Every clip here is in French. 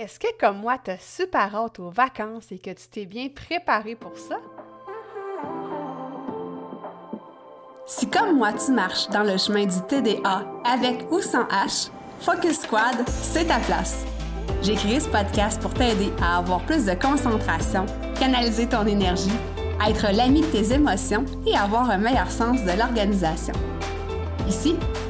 Est-ce que, comme moi, tu as super hâte aux vacances et que tu t'es bien préparé pour ça? Si, comme moi, tu marches dans le chemin du TDA avec ou sans H, Focus Squad, c'est ta place. J'ai créé ce podcast pour t'aider à avoir plus de concentration, canaliser ton énergie, être l'ami de tes émotions et avoir un meilleur sens de l'organisation. Ici,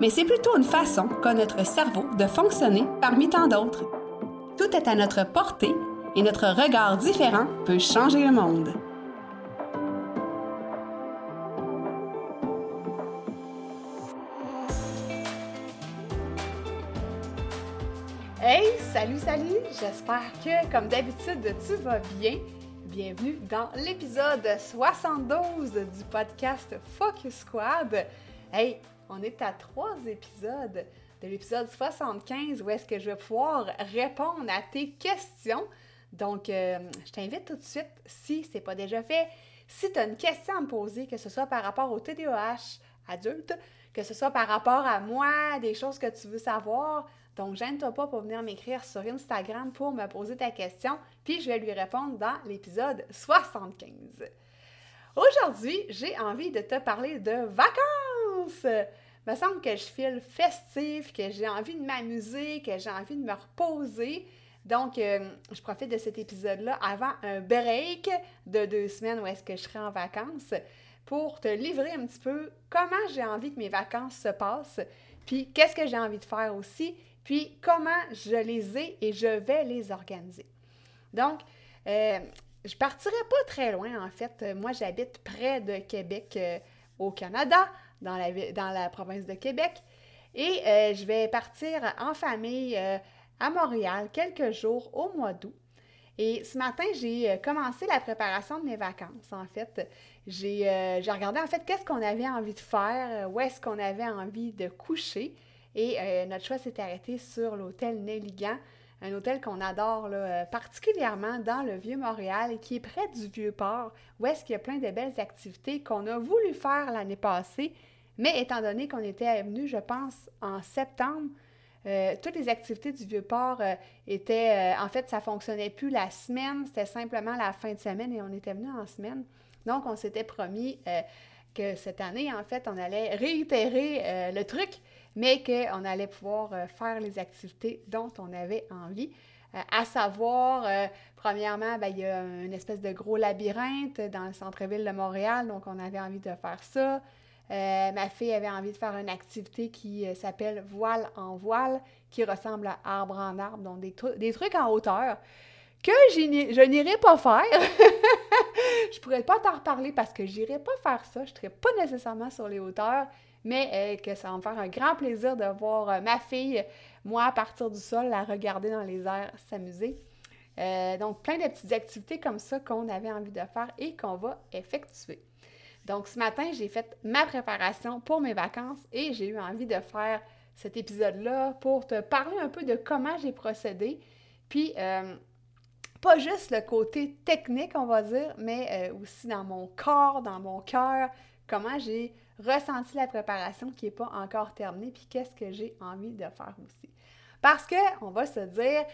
mais c'est plutôt une façon qu'a notre cerveau de fonctionner parmi tant d'autres. Tout est à notre portée et notre regard différent peut changer le monde. Hey, salut, salut! J'espère que, comme d'habitude, tu vas bien. Bienvenue dans l'épisode 72 du podcast Focus Squad. Hey, on est à trois épisodes de l'épisode 75 où est-ce que je vais pouvoir répondre à tes questions. Donc, euh, je t'invite tout de suite, si ce n'est pas déjà fait, si tu as une question à me poser, que ce soit par rapport au TDAH adulte, que ce soit par rapport à moi, des choses que tu veux savoir, donc gêne-toi pas pour venir m'écrire sur Instagram pour me poser ta question, puis je vais lui répondre dans l'épisode 75. Aujourd'hui, j'ai envie de te parler de vacances. Il me semble que je file festif, que j'ai envie de m'amuser, que j'ai envie de me reposer. Donc, euh, je profite de cet épisode-là avant un break de deux semaines où est-ce que je serai en vacances pour te livrer un petit peu comment j'ai envie que mes vacances se passent, puis qu'est-ce que j'ai envie de faire aussi, puis comment je les ai et je vais les organiser. Donc, euh, je partirai pas très loin, en fait. Euh, moi, j'habite près de Québec euh, au Canada, dans la, province de Québec. Et euh, je vais partir en famille à Montréal quelques jours au mois d'août. Et ce matin, j'ai commencé la préparation de mes vacances, en fait. J'ai regardé, en fait, qu'est-ce qu'on avait envie de faire, où est-ce qu'on avait envie de coucher. Et notre choix s'est arrêté sur l'hôtel Nelligan un hôtel qu'on adore euh, particulièrement dans le Vieux-Montréal qui est près du Vieux-Port, où est-ce qu'il y a plein de belles activités qu'on a voulu faire l'année passée, mais étant donné qu'on était venu, je pense, en septembre, euh, toutes les activités du Vieux-Port euh, étaient, en fait, ça fonctionnait plus la semaine, c'était simplement la fin de semaine et on était venu en semaine. Donc, on s'était promis que cette année, en fait, on allait réitérer le truc mais qu'on allait pouvoir euh, faire les activités dont on avait envie. Euh, à savoir, euh, premièrement, ben, il y a une espèce de gros labyrinthe dans le centre-ville de Montréal, donc on avait envie de faire ça. ma fille avait envie de faire une activité qui s'appelle voile en voile, qui ressemble à arbre en arbre, donc des, trucs en hauteur que je n'irai pas faire. je pourrais pas t'en reparler parce que j'irai pas faire ça. Je ne serai pas nécessairement sur les hauteurs mais euh, que ça va me faire un grand plaisir de voir euh, ma fille, moi, partir du sol, la regarder dans les airs, s'amuser. Euh, donc, plein de petites activités comme ça qu'on avait envie de faire et qu'on va effectuer. Donc, ce matin, j'ai fait ma préparation pour mes vacances et j'ai eu envie de faire cet épisode-là pour te parler un peu de comment j'ai procédé. Puis, pas juste le côté technique, on va dire, mais aussi dans mon corps, dans mon cœur, comment j'ai ressenti la préparation qui n'est pas encore terminée, puis qu'est-ce que j'ai envie de faire aussi. Parce que, on va se dire,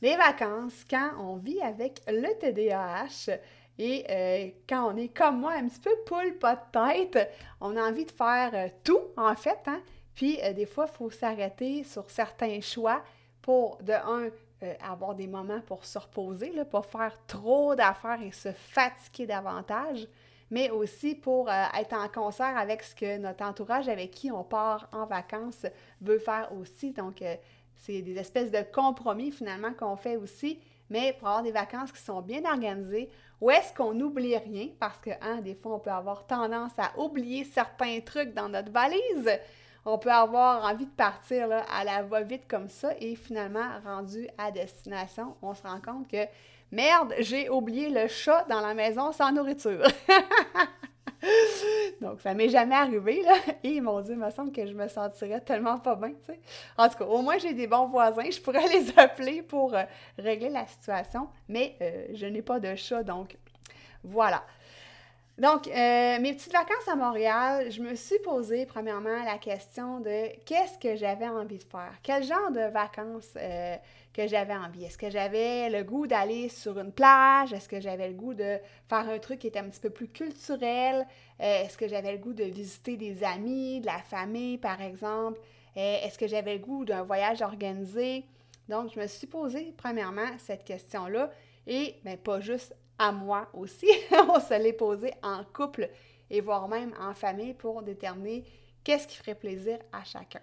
les vacances, quand on vit avec le TDAH, et euh, quand on est comme moi, un petit peu poule, pas de tête, on a envie de faire euh, tout, en fait. Hein? Puis, euh, des fois, il faut s'arrêter sur certains choix pour, de un, avoir des moments pour se reposer, là, pas faire trop d'affaires et se fatiguer davantage mais aussi pour euh, être en concert avec ce que notre entourage avec qui on part en vacances veut faire aussi. Donc, euh, c'est des espèces de compromis finalement qu'on fait aussi, mais pour avoir des vacances qui sont bien organisées, où est-ce qu'on n'oublie rien? Parce que, hein, des fois, on peut avoir tendance à oublier certains trucs dans notre valise. On peut avoir envie de partir à la va-vite comme ça et finalement, rendu à destination, on se rend compte que Merde, j'ai oublié le chat dans la maison sans nourriture. Donc, ça m'est jamais arrivé, là. Et mon Dieu, il me semble que je me sentirais tellement pas bien. En tout cas, au moins, j'ai des bons voisins. Je pourrais les appeler pour euh, régler la situation. Mais euh, je n'ai pas de chat, donc voilà. Donc, euh, mes petites vacances à Montréal, je me suis posé premièrement la question de qu'est-ce que j'avais envie de faire? Quel genre de vacances que j'avais envie? Est-ce que j'avais le goût d'aller sur une plage? Est-ce que j'avais le goût de faire un truc qui était un petit peu plus culturel? Euh, est-ce que j'avais le goût de visiter des amis, de la famille, par exemple? Euh, est-ce que j'avais le goût d'un voyage organisé? Donc, je me suis posé premièrement cette question-là et bien, pas juste à moi aussi, on se l'est posé en couple et voire même en famille pour déterminer qu'est-ce qui ferait plaisir à chacun.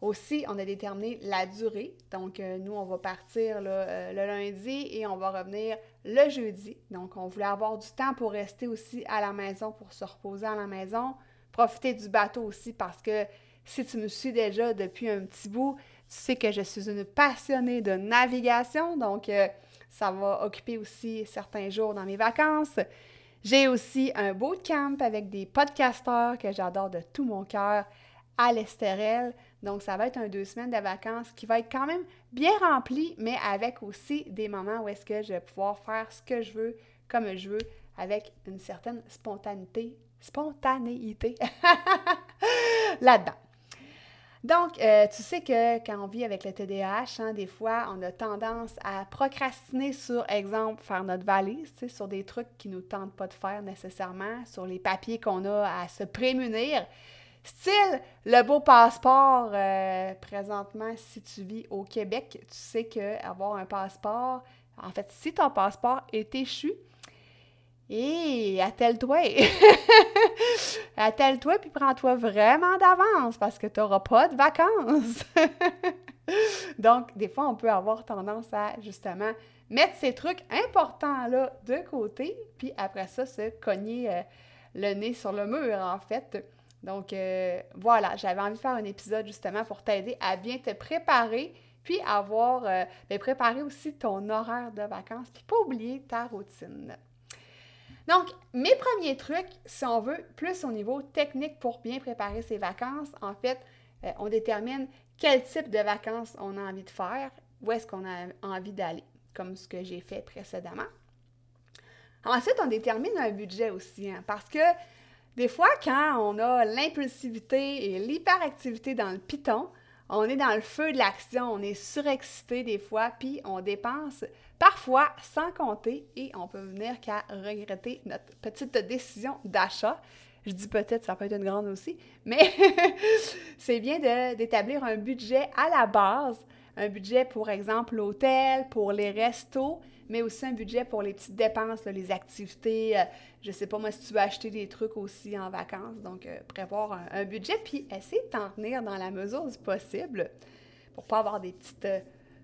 Aussi, on a déterminé la durée. Donc, euh, nous, on va partir euh, le lundi et on va revenir le jeudi. Donc, on voulait avoir du temps pour rester aussi à la maison, pour se reposer à la maison, profiter du bateau aussi parce que si tu me suis déjà depuis un petit bout, tu sais que je suis une passionnée de navigation. Donc, euh, ça va occuper aussi certains jours dans mes vacances. J'ai aussi un bootcamp avec des podcasteurs que j'adore de tout mon cœur à l'Estérel. Donc, ça va être un deux semaines de vacances qui va être quand même bien rempli, mais avec aussi des moments où est-ce que je vais pouvoir faire ce que je veux, comme je veux, avec une certaine spontanéité, spontanéité là-dedans. Donc, euh, tu sais que quand on vit avec le TDAH, hein, des fois, on a tendance à procrastiner sur, exemple, faire notre valise, sur des trucs qui ne nous tentent pas de faire nécessairement, sur les papiers qu'on a à se prémunir. Style, le beau passeport, euh, présentement, si tu vis au Québec, tu sais qu'avoir un passeport, en fait, si ton passeport est échu, et attelle-toi. attelle-toi puis prends-toi vraiment d'avance parce que tu n'auras pas de vacances. Donc, des fois, on peut avoir tendance à justement mettre ces trucs importants-là de côté, puis après ça, se cogner euh, le nez sur le mur, en fait. Donc, euh, voilà, j'avais envie de faire un épisode justement pour t'aider à bien te préparer, puis avoir, euh, ben, préparer aussi ton horaire de vacances, puis pas oublier ta routine. Donc, mes premiers trucs, si on veut, plus au niveau technique pour bien préparer ses vacances, en fait, euh, on détermine quel type de vacances on a envie de faire, où est-ce qu'on a envie d'aller, comme ce que j'ai fait précédemment. Ensuite, on détermine un budget aussi, hein, parce que des fois, quand on a l'impulsivité et l'hyperactivité dans le piton, on est dans le feu de l'action, on est surexcité des fois, puis on dépense parfois sans compter et on peut venir qu'à regretter notre petite décision d'achat. Je dis peut-être, ça peut être une grande aussi, mais c'est bien d'établir un budget à la base, un budget pour exemple l'hôtel, pour les restos, mais aussi un budget pour les petites dépenses, les activités. Euh, je sais pas moi si tu veux acheter des trucs aussi en vacances. Donc, euh, prévoir un, budget, puis essayer de t'en tenir dans la mesure du possible pour pas avoir des petites euh,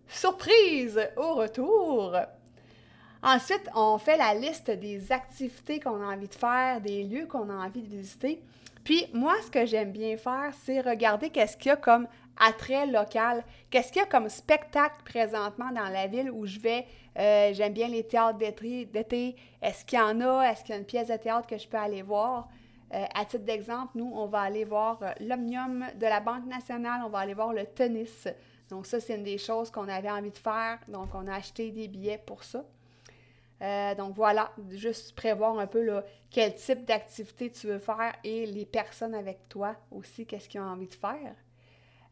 surprises au retour. Ensuite, on fait la liste des activités qu'on a envie de faire, des lieux qu'on a envie de visiter. Puis moi, ce que j'aime bien faire, c'est regarder qu'est-ce qu'il y a comme attrait local, qu'est-ce qu'il y a comme spectacle présentement dans la ville où je vais, euh, j'aime bien les théâtres d'été. Est-ce qu'il y en a? Est-ce qu'il y a une pièce de théâtre que je peux aller voir? Euh, à titre d'exemple, nous, on va aller voir euh, l'Omnium de la Banque nationale, on va aller voir le tennis. Donc ça, c'est une des choses qu'on avait envie de faire. Donc, on a acheté des billets pour ça. donc voilà, juste prévoir un peu quel type d'activité tu veux faire et les personnes avec toi aussi, qu'est-ce qu'ils ont envie de faire.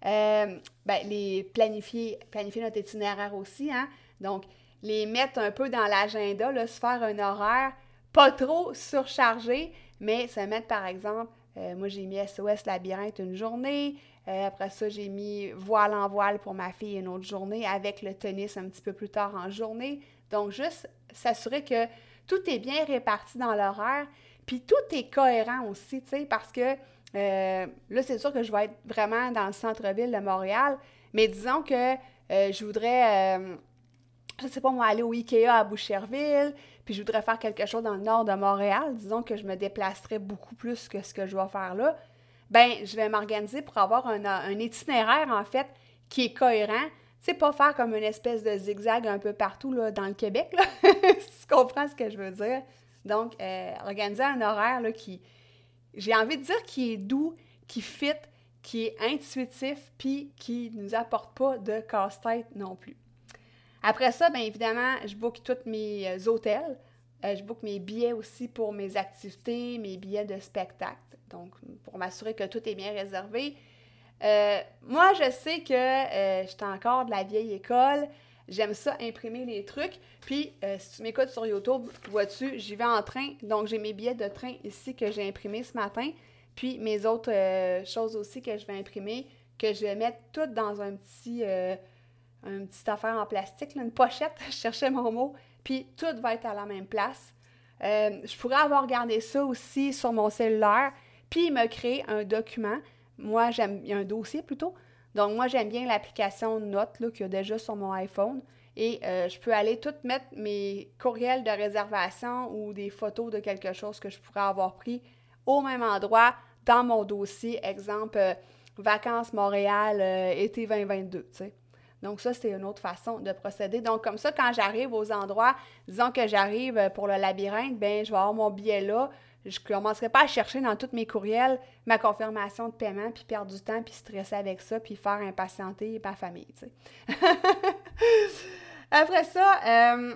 ben, les planifier, planifier notre itinéraire aussi, hein? Donc, les mettre un peu dans l'agenda, se faire un horaire pas trop surchargé, mais se mettre par exemple, euh, moi j'ai mis SOS Labyrinthe une journée, euh, après ça j'ai mis voile en voile pour ma fille une autre journée, avec le tennis un petit peu plus tard en journée. Donc juste s'assurer que tout est bien réparti dans l'horaire, puis tout est cohérent aussi, tu sais, parce que euh, là c'est sûr que je vais être vraiment dans le centre-ville de Montréal, mais disons que je voudrais je sais pas moi, aller au Ikea à Boucherville, puis je voudrais faire quelque chose dans le nord de Montréal, disons que je me déplacerais beaucoup plus que ce que je vais faire là, ben je vais m'organiser pour avoir un, itinéraire, en fait, qui est cohérent. sais, pas faire comme une espèce de zigzag un peu partout là, dans le Québec, si tu comprends ce que je veux dire? Donc, euh, organiser un horaire là, qui, j'ai envie de dire, qui est doux, qui fit, qui est intuitif, puis qui nous apporte pas de casse-tête non plus. Après ça, bien évidemment, je book tous mes euh, hôtels. Euh, je book mes billets aussi pour mes activités, mes billets de spectacle. Donc, pour m'assurer que tout est bien réservé. Euh, moi, je sais que euh, j'étais encore de la vieille école. J'aime ça, imprimer les trucs. Puis, si tu m'écoutes sur YouTube, vois-tu, j'y vais en train. Donc, j'ai mes billets de train ici que j'ai imprimés ce matin. Puis, mes autres choses aussi que je vais imprimer, que je vais mettre toutes dans un petit, une petite affaire en plastique, une pochette, je cherchais mon mot puis tout va être à la même place. Euh, je pourrais avoir gardé ça aussi sur mon cellulaire, puis me créer un document. Moi, j'aime un dossier plutôt. Donc, moi, j'aime bien l'application Notes qu'il y a déjà sur mon iPhone. Et euh, je peux aller tout mettre mes courriels de réservation ou des photos de quelque chose que je pourrais avoir pris au même endroit dans mon dossier. Exemple, euh, Vacances Montréal, été 2022, tu sais. Donc, ça, c'est une autre façon de procéder. Donc, comme ça, quand j'arrive aux endroits, disons que j'arrive euh, pour le labyrinthe, bien, je vais avoir mon billet là. Je commencerai pas à chercher dans tous mes courriels ma confirmation de paiement, puis perdre du temps, puis stresser avec ça, puis faire impatienter ma famille. Après ça, euh,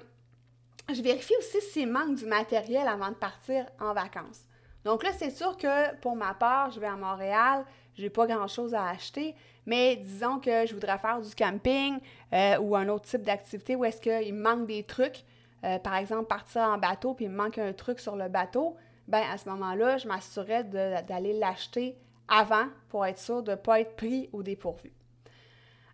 je vérifie aussi s'il manque du matériel avant de partir en vacances. Donc là, c'est sûr que pour ma part, je vais à Montréal, je n'ai pas grand-chose à acheter, mais disons que je voudrais faire du camping euh, ou un autre type d'activité où est-ce qu'il manque des trucs, euh, par exemple partir en bateau puis il me manque un truc sur le bateau, ben à ce moment-là, je m'assurerais d'aller l'acheter avant pour être sûr de ne pas être pris au dépourvu.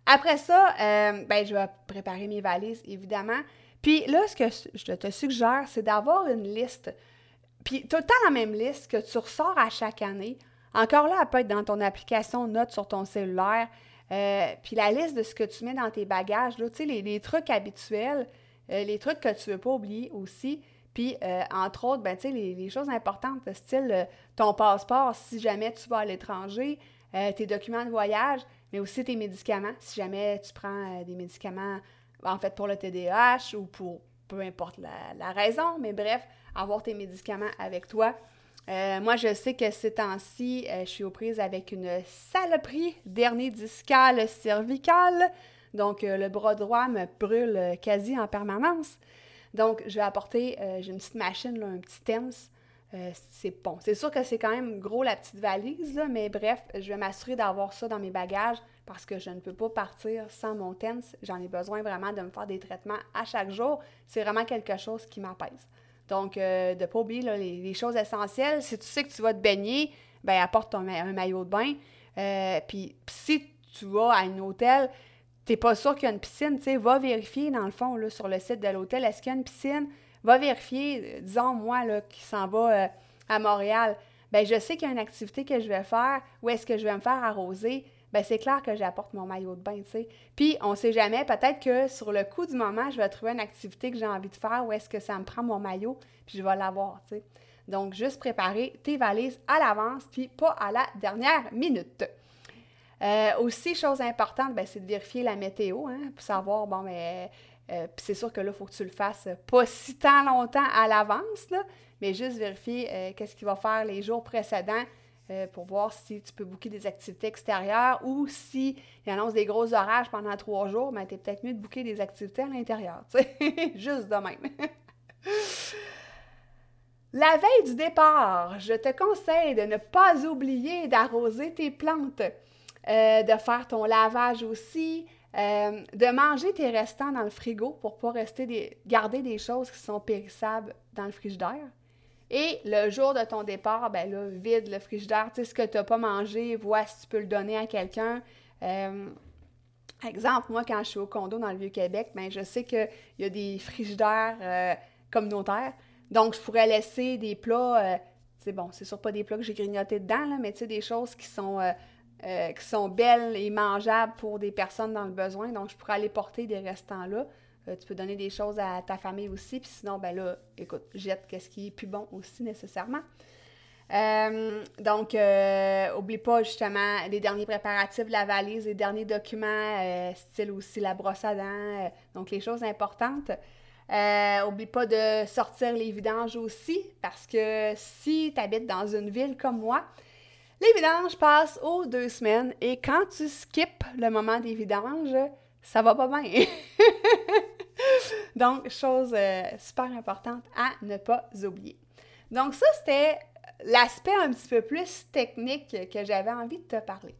Après ça, euh, ben, je vais préparer mes valises, évidemment. Puis là, ce que je te suggère, c'est d'avoir une liste. Puis tout le temps la même liste que tu ressors à chaque année encore là, elle peut être dans ton application Notes sur ton cellulaire. Euh, puis la liste de ce que tu mets dans tes bagages, là, tu sais, les, trucs habituels, euh, les trucs que tu ne veux pas oublier aussi. Puis, euh, entre autres, ben, sais, les, choses importantes, style ton passeport si jamais tu vas à l'étranger, tes documents de voyage, mais aussi tes médicaments, si jamais tu prends des médicaments, en fait, pour le TDAH ou pour peu importe la, raison, mais bref, avoir tes médicaments avec toi. Euh, moi, je sais que ces temps-ci, euh, je suis aux prises avec une saloperie dernier discale cervicale. Donc, euh, le bras droit me brûle quasi en permanence. Donc, je vais apporter, j'ai une petite machine, un petit TENS. c'est bon. C'est sûr que c'est quand même gros la petite valise, mais bref, je vais m'assurer d'avoir ça dans mes bagages parce que je ne peux pas partir sans mon TENS. J'en ai besoin vraiment de me faire des traitements à chaque jour. C'est vraiment quelque chose qui m'apaise. Donc, euh, de ne pas oublier les, choses essentielles. Si tu sais que tu vas te baigner, ben apporte un maillot de bain. Euh, puis, si tu vas à un hôtel, tu n'es pas sûr qu'il y a une piscine, tu sais, va vérifier dans le fond là, sur le site de l'hôtel, est-ce qu'il y a une piscine? Va vérifier, euh, disons moi là, qui s'en va à Montréal, ben je sais qu'il y a une activité que je vais faire, où est-ce que je vais me faire arroser ben c'est clair que j'apporte mon maillot de bain, tu sais. Puis, on sait jamais, peut-être que sur le coup du moment, je vais trouver une activité que j'ai envie de faire où est-ce que ça me prend mon maillot, puis je vais l'avoir, tu sais. Donc, juste préparer tes valises à l'avance, puis pas à la dernière minute. Euh, aussi, chose importante, ben, c'est de vérifier la météo, hein, pour savoir, bon, mais euh, c'est sûr que là, il faut que tu le fasses pas si tant longtemps à l'avance, mais juste vérifier euh, qu'est-ce qu'il va faire les jours précédents pour voir si tu peux booker des activités extérieures ou si il annonce des gros orages pendant trois jours, mais ben, tu es peut-être mieux de booker des activités à l'intérieur, juste de même. La veille du départ, je te conseille de ne pas oublier d'arroser tes plantes, euh, de faire ton lavage aussi, euh, de manger tes restants dans le frigo pour pas rester garder des choses qui sont périssables dans le frigidaire. Et le jour de ton départ, ben là, vide le frigidaire, tu sais, ce que tu n'as pas mangé, vois si tu peux le donner à quelqu'un. Euh, exemple, moi, quand je suis au condo dans le Vieux-Québec, ben, je sais qu'il y a des frigidaires euh, communautaires. Donc, je pourrais laisser des plats, c'est euh, bon, c'est sûr pas des plats que j'ai grignotés dedans, mais tu sais, des choses qui sont, qui sont belles et mangeables pour des personnes dans le besoin. Donc, je pourrais aller porter des restants là. Euh, tu peux donner des choses à ta famille aussi. Puis sinon, ben là, écoute, jette qu'est-ce qui est plus bon aussi nécessairement. Euh, donc, euh, oublie pas justement les derniers préparatifs la valise, les derniers documents, euh, style aussi la brosse à dents, donc les choses importantes. oublie pas de sortir les vidanges aussi, parce que si tu habites dans une ville comme moi, les vidanges passent aux deux semaines et quand tu skips le moment des vidanges, ça va pas bien. donc, chose super importante à ne pas oublier. Donc, ça, c'était l'aspect un petit peu plus technique que j'avais envie de te parler.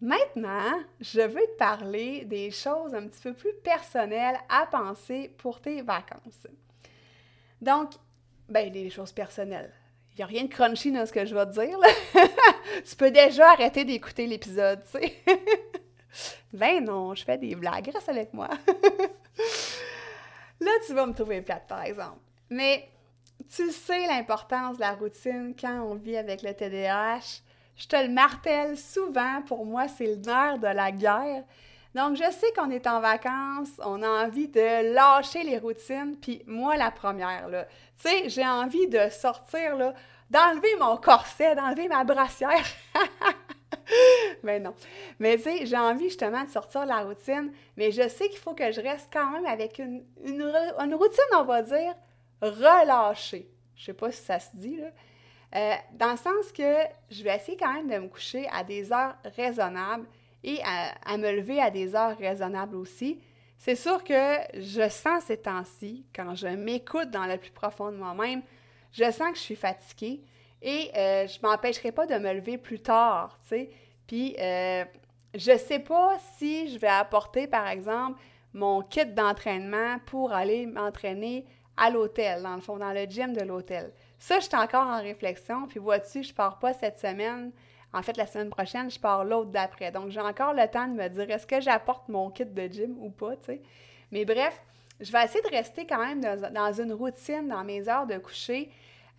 Maintenant, je veux te parler des choses un petit peu plus personnelles à penser pour tes vacances. Donc, ben, des choses personnelles. Il n'y a rien de crunchy dans ce que je vais te dire. tu peux déjà arrêter d'écouter l'épisode, tu sais. ben non, je fais des blagues, reste avec moi. Là, tu vas me trouver plate, par exemple. Mais tu sais l'importance de la routine quand on vit avec le TDAH. Je te le martèle souvent, pour moi, c'est le nerf de la guerre. Donc, je sais qu'on est en vacances, on a envie de lâcher les routines, puis moi, la première, là. Tu sais, j'ai envie de sortir, là, d'enlever mon corset, d'enlever ma brassière. mais non. Mais tu sais, j'ai envie justement de sortir de la routine, mais je sais qu'il faut que je reste quand même avec une, routine, on va dire, relâcher. Je sais pas si ça se dit, là. Euh, dans le sens que je vais essayer quand même de me coucher à des heures raisonnables et à, me lever à des heures raisonnables aussi. C'est sûr que je sens ces temps-ci, quand je m'écoute dans le plus profond de moi-même, je sens que je suis fatiguée et euh, je ne m'empêcherai pas de me lever plus tard, tu sais. Puis, euh, je ne sais pas si je vais apporter, par exemple, mon kit d'entraînement pour aller m'entraîner à l'hôtel, dans le fond, dans le gym de l'hôtel. Ça, je suis encore en réflexion. Puis vois-tu, je pars pas cette semaine. En fait, la semaine prochaine, je pars l'autre d'après. Donc, j'ai encore le temps de me dire est-ce que j'apporte mon kit de gym ou pas, tu sais? Mais bref, je vais essayer de rester quand même dans, une routine dans mes heures de coucher.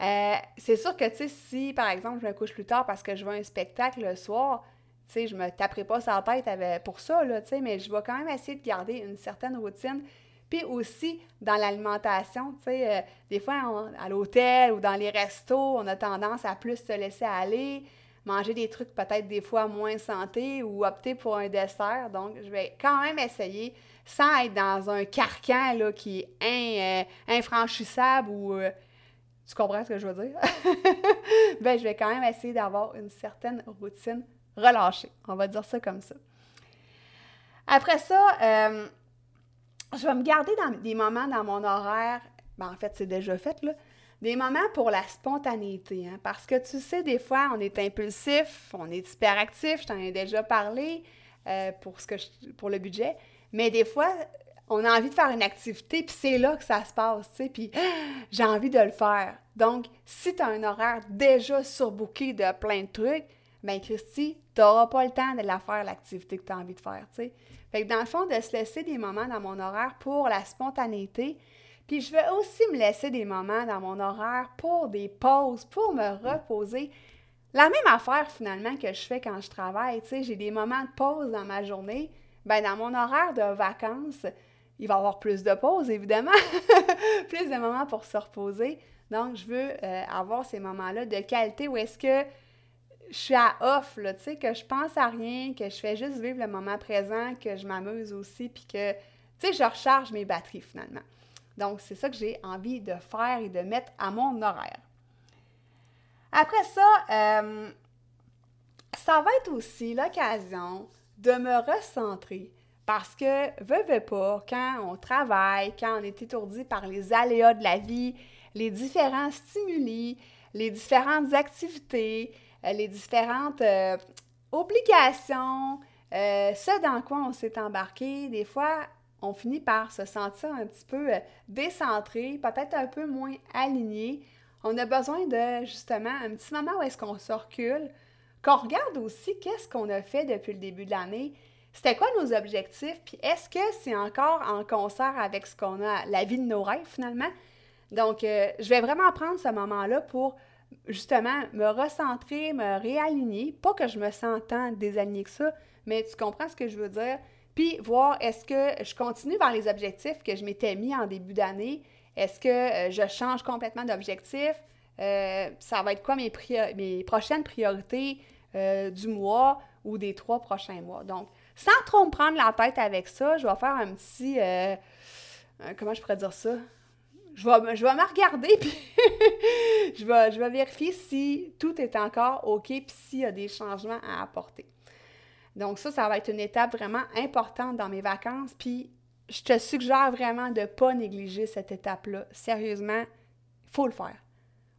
Euh, c'est sûr que, tu sais, si, par exemple, je me couche plus tard parce que je vois un spectacle le soir, tu sais, je me taperai pas sa tête pour ça, là, tu sais, mais je vais quand même essayer de garder une certaine routine puis aussi dans l'alimentation, tu sais, euh, des fois à l'hôtel ou dans les restos, on a tendance à plus se laisser aller, manger des trucs peut-être des fois moins santé ou opter pour un dessert. Donc, je vais quand même essayer sans être dans un carcan là, qui est euh, infranchissable ou... Euh, tu comprends ce que je veux dire? ben, je vais quand même essayer d'avoir une certaine routine relâchée. On va dire ça comme ça. Après ça, je vais me garder dans des moments dans mon horaire, ben en fait, c'est déjà fait, là, des moments pour la spontanéité. Hein, parce que tu sais, des fois, on est impulsif, on est hyperactif, je t'en ai déjà parlé euh, pour, le budget, mais des fois, on a envie de faire une activité, puis c'est là que ça se passe, tu sais, puis j'ai envie de le faire. Donc, si tu as un horaire déjà surbooké de plein de trucs, ben Christy, tu n'auras pas le temps de la faire, l'activité que tu as envie de faire, tu sais. Fait que dans le fond, de se laisser des moments dans mon horaire pour la spontanéité. Puis je vais aussi me laisser des moments dans mon horaire pour des pauses, pour me reposer. La même affaire finalement que je fais quand je travaille. Tu sais, j'ai des moments de pause dans ma journée. Bien, dans mon horaire de vacances, il va y avoir plus de pauses, évidemment. plus de moments pour se reposer. Donc, je veux euh, avoir ces moments-là de qualité où est-ce que je suis à off, tu sais, que je pense à rien, que je fais juste vivre le moment présent, que je m'amuse aussi, puis que, tu sais, je recharge mes batteries finalement. Donc, c'est ça que j'ai envie de faire et de mettre à mon horaire. Après ça, euh, ça va être aussi l'occasion de me recentrer parce que, veux, veux pas, quand on travaille, quand on est étourdi par les aléas de la vie, les différents stimuli, les différentes activités, euh, les différentes euh, obligations, ce dans quoi on s'est embarqué. Des fois, on finit par se sentir un petit peu décentré, peut-être un peu moins aligné. On a besoin de justement un petit moment où est-ce qu'on se recule, qu'on regarde aussi qu'est-ce qu'on a fait depuis le début de l'année. C'était quoi nos objectifs? Puis est-ce que c'est encore en concert avec ce qu'on a, la vie de nos rêves finalement? Donc, je vais vraiment prendre ce moment-là pour justement me recentrer, me réaligner. Pas que je me sens tant désaligné que ça, mais tu comprends ce que je veux dire? Puis voir est-ce que je continue vers les objectifs que je m'étais mis en début d'année. Est-ce que euh, je change complètement d'objectif? euh, ça va être quoi mes, prochaines priorités euh, du mois ou des trois prochains mois. Donc, sans trop me prendre la tête avec ça, je vais faire un petit... Comment je pourrais dire ça? Je vais, je vais me regarder, puis je, vais, je vais vérifier si tout est encore OK, puis s'il y a des changements à apporter. Donc ça, ça va être une étape vraiment importante dans mes vacances, puis je te suggère vraiment de ne pas négliger cette étape-là. Sérieusement, il faut le faire.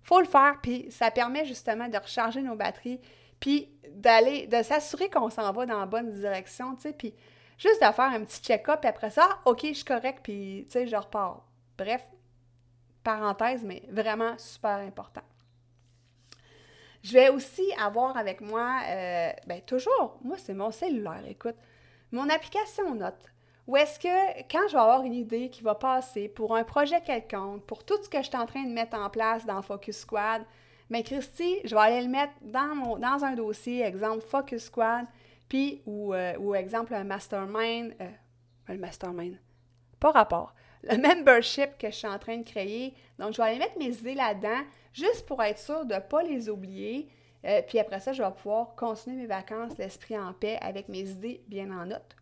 Faut le faire, puis ça permet justement de recharger nos batteries, puis d'aller, de s'assurer qu'on s'en va dans la bonne direction, tu sais, puis juste de faire un petit check-up, puis après ça, OK, je suis correct, puis tu sais, je repars. Bref, parenthèse, mais vraiment super important. Je vais aussi avoir avec moi, euh, ben toujours, moi c'est mon cellulaire, écoute, mon application Note. Ou est-ce que quand je vais avoir une idée qui va passer pour un projet quelconque, pour tout ce que je suis en train de mettre en place dans Focus Squad, mais Christy, je vais aller le mettre dans, mon, dans un dossier, exemple Focus Squad, puis ou, euh, ou exemple un mastermind, euh, le mastermind, pas rapport, le membership que je suis en train de créer. Donc, je vais aller mettre mes idées là-dedans, juste pour être sûr de ne pas les oublier. Euh, puis après ça, je vais pouvoir continuer mes vacances, l'esprit en paix, avec mes idées bien en note.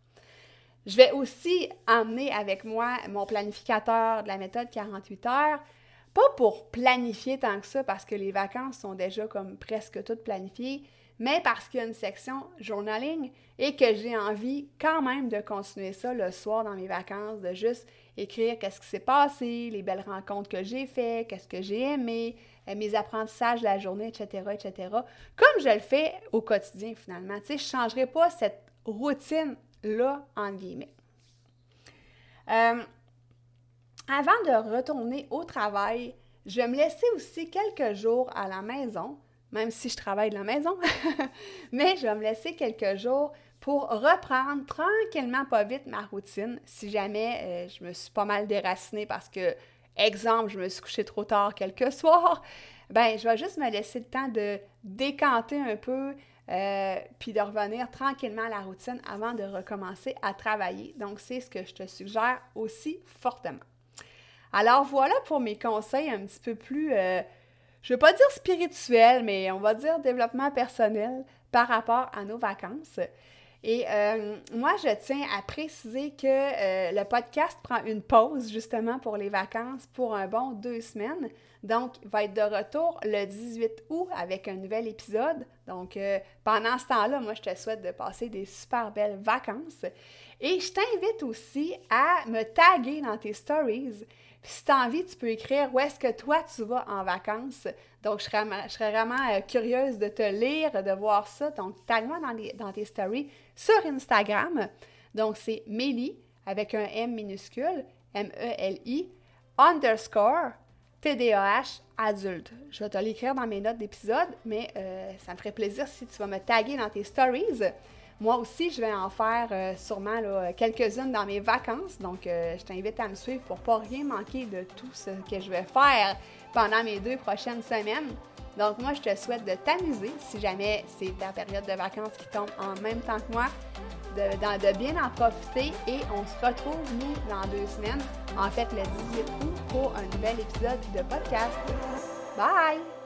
Je vais aussi emmener avec moi mon planificateur de la méthode 48 heures, pas pour planifier tant que ça, parce que les vacances sont déjà comme presque toutes planifiées, mais parce qu'il y a une section journaling et que j'ai envie quand même de continuer ça le soir dans mes vacances, de juste écrire qu'est-ce qui s'est passé, les belles rencontres que j'ai faites, qu'est-ce que j'ai aimé, euh, mes apprentissages de la journée, etc., etc. Comme je le fais au quotidien finalement. Tu sais, je ne changerai pas cette routine-là, en guillemets. Euh, avant de retourner au travail, je me laisser aussi quelques jours à la maison, même si je travaille de la maison, mais je vais me laisser quelques jours pour reprendre tranquillement, pas vite, ma routine. Si jamais euh, je me suis pas mal déracinée parce que, exemple, je me suis couchée trop tard quelques soirs, ben je vais juste me laisser le temps de décanter un peu, euh, puis de revenir tranquillement à la routine avant de recommencer à travailler. Donc, c'est ce que je te suggère aussi fortement. Alors, voilà pour mes conseils un petit peu plus, euh, je ne vais pas dire spirituels, mais on va dire développement personnel par rapport à nos vacances. Et euh, moi, je tiens à préciser que euh, le podcast prend une pause justement pour les vacances pour un bon deux semaines. Donc, il va être de retour le 18 août avec un nouvel épisode. Donc, euh, pendant ce temps-là, moi, je te souhaite de passer des super belles vacances. Et je t'invite aussi à me taguer dans tes stories si tu as envie, tu peux écrire où est-ce que toi tu vas en vacances. Donc, je serais, vraiment euh, curieuse de te lire, de voir ça. Donc, dans, dans, tes stories sur Instagram. Donc, c'est Mélie avec un M minuscule, M-E-L-I, underscore TDAH adulte. Je vais te l'écrire dans mes notes d'épisode, mais euh, ça me ferait plaisir si tu vas me taguer dans tes stories. Moi aussi, je vais en faire euh, sûrement quelques-unes dans mes vacances. Donc, euh, je t'invite à me suivre pour pas rien manquer de tout ce que je vais faire pendant mes deux prochaines semaines. Donc, moi, je te souhaite de t'amuser si jamais c'est ta période de vacances qui tombe en même temps que moi, de, de, bien en profiter et on se retrouve, nous, dans deux semaines, en fait, le 18 août, pour un nouvel épisode de podcast. Bye!